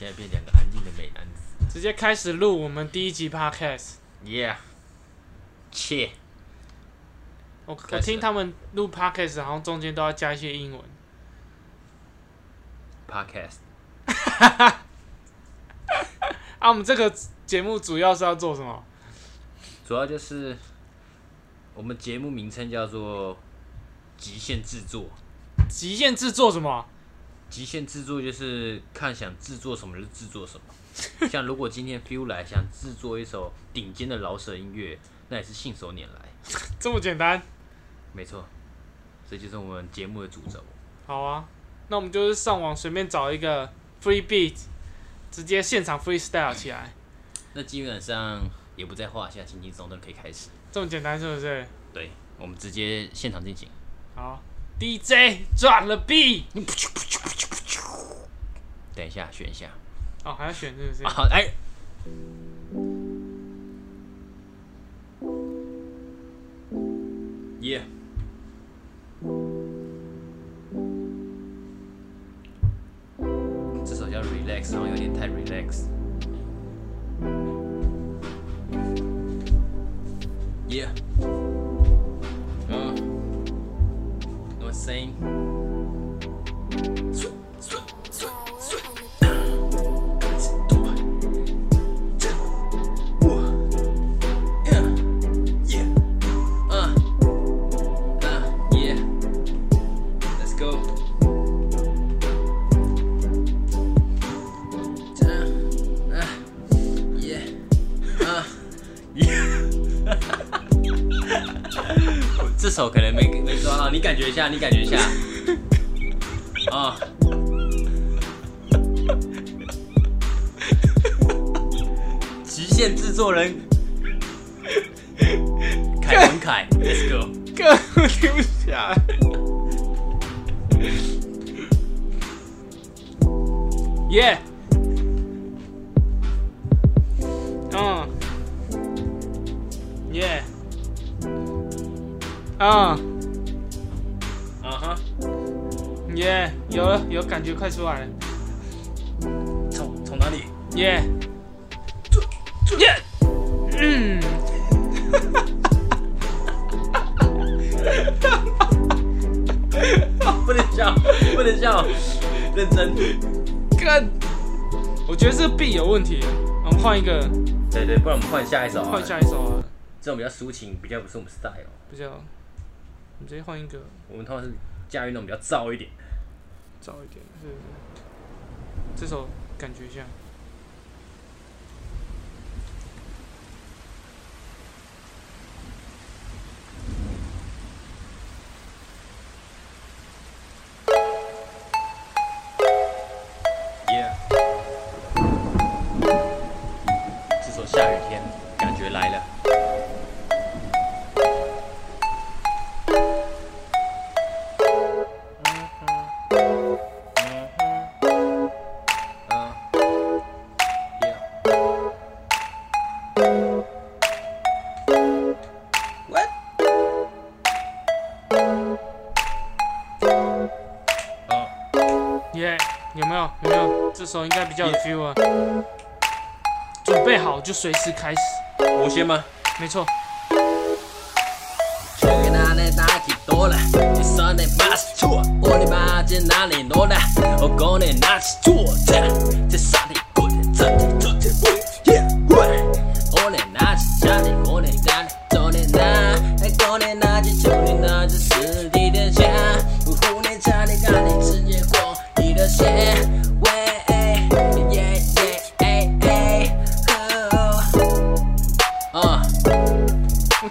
现在变两个安静的美男子。直接开始录我们第一集 podcast。Yeah，切，我我听他们录 podcast，好像中间都要加一些英文。podcast 啊，我们这个节目主要是要做什么？主要就是我们节目名称叫做极限制作。极限制作什么？极限制作就是看想制作什么就制作什么。像如果今天 Feel 来想制作一首顶尖的饶舌音乐，那也是信手拈来。这么简单？没错，这就是我们节目的主轴。好啊，那我们就是上网随便找一个 free beat，直接现场 freestyle 起来，那基本上也不在话下，轻轻松松可以开始。这么简单是不是？对，我们直接现场进行。好，DJ drop the beat。等一下，选一下。哦，还要选是不是？好，哎。耶、这首叫 Relax，然后有点太 Relax。耶、嗯 morning. 这手可能没没抓到，你感觉一下，你感觉一下。啊。极限制作人凯文凯，Let's go。根本停不下来。耶！嗯，嗯哼，耶，有了，有感觉快出来了，从从哪里？耶，耶，嗯，不能笑，不能笑，认真。干，我觉得这个 B 有问题，我们换一个，对对，不然我们换下一首。换。下一首啊，这种比较抒情，比较不是我们 style。比较，我们直接换一个。我们通常是驾驭那种比较燥一点。燥一点，是这首感觉像。耶。这首下雨天，哦，耶、有没有？有没有？这首应该比较有 feel 啊。准备好就随时开始。我先吗？没错。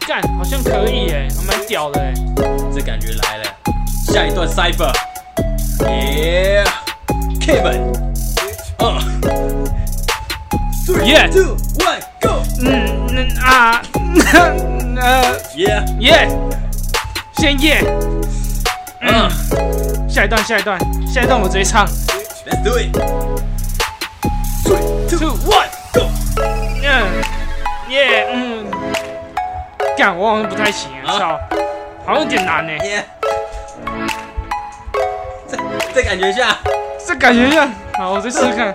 干，好像可以耶，还蛮屌的哎。这感觉来了。下一段 cipher。Yeah，Kevin。嗯。Three, Yeah two, one, go. 嗯嗯啊，呃 Yeah. 耶，先耶。嗯。下一段，下一段，下一段我直接唱。Let's do it. Three, two, one, go. 嗯，耶，嗯。干，我好像不太行操，好像有点难呢。再再感觉一下。再感觉一下，好，我再试试看。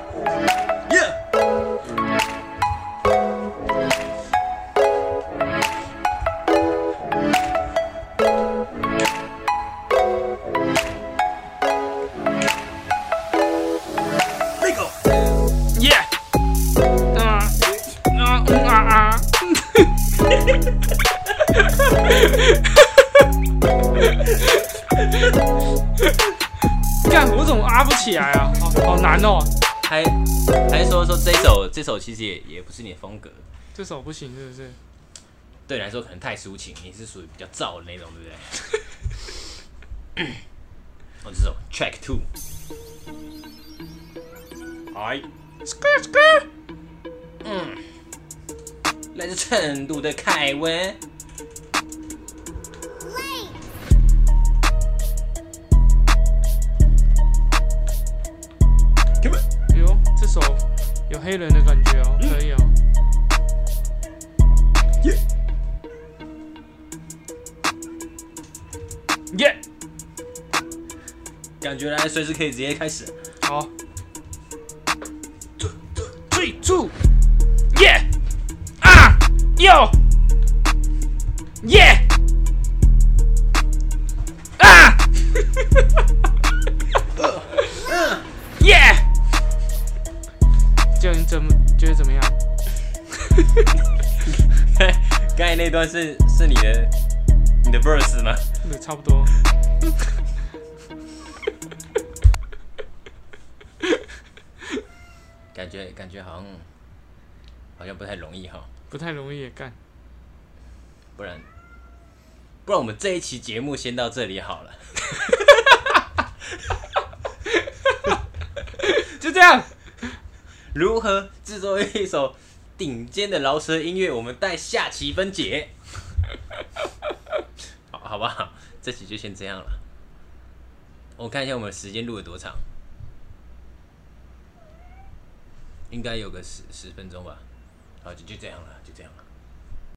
难哦，还还是说说这首这首其实也也不是你的风格，这首不行是不是？对你来说可能太抒情，你是属于比较燥的那种，对不对？哦，这首 Track Two，哎，skr skr，，嗯，来自成都的凯文，有黑人的感觉哦，可以哦。耶，感觉来随时可以直接开始。好。Three, two, yeah, 啊，yo, yeah, 段是是你的你的 verse 吗？对，差不多。感觉感觉好像好像不太容易哈，不太容易也干。不然不然我们这一期节目先到这里好了。就这样。如何制作一首顶尖的饶舌音乐？我们待下期分解。好，好不好？这期就先这样了。我看一下我们时间录了多长，应该有个十十分钟吧。好，就就这样了，就这样了。